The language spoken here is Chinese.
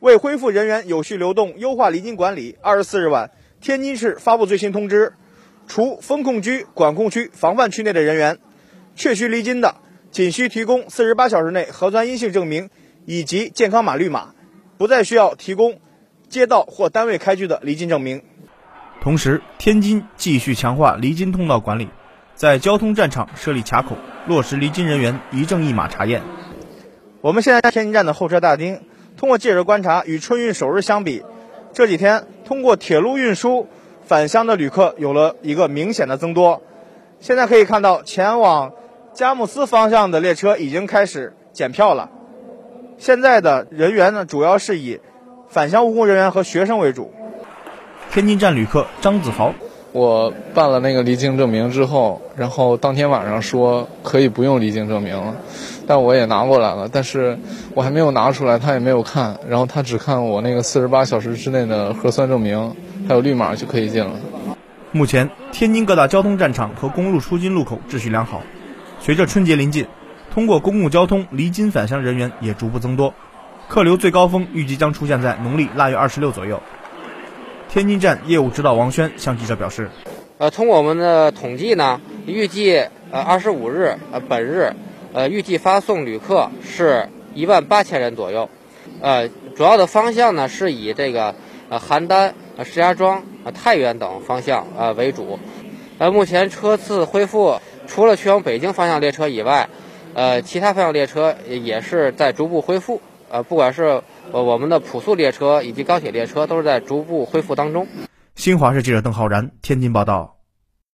为恢复人员有序流动、优化离京管理，二十四日晚，天津市发布最新通知，除封控区、管控区、防范区内的人员，确需离京的，仅需提供四十八小时内核酸阴性证明以及健康码绿码，不再需要提供街道或单位开具的离京证明。同时，天津继续强化离京通道管理，在交通站场设立卡口，落实离京人员一证一码查验。我们现在在天津站的候车大厅。通过记者观察，与春运首日相比，这几天通过铁路运输返乡的旅客有了一个明显的增多。现在可以看到，前往佳木斯方向的列车已经开始检票了。现在的人员呢，主要是以返乡务工人员和学生为主。天津站旅客张子豪。我办了那个离京证明之后，然后当天晚上说可以不用离京证明了，但我也拿过来了，但是我还没有拿出来，他也没有看，然后他只看我那个四十八小时之内的核酸证明，还有绿码就可以进了。目前，天津各大交通站场和公路出京路口秩序良好。随着春节临近，通过公共交通离京返乡人员也逐步增多，客流最高峰预计将出现在农历腊月二十六左右。天津站业务指导王轩向记者表示：“呃，通过我们的统计呢，预计呃二十五日呃本日，呃预计发送旅客是一万八千人左右，呃主要的方向呢是以这个呃邯郸、呃石家庄、呃太原等方向呃为主，呃目前车次恢复，除了去往北京方向列车以外，呃其他方向列车也是在逐步恢复，呃不管是。”呃，我们的普速列车以及高铁列车都是在逐步恢复当中。新华社记者邓浩然，天津报道。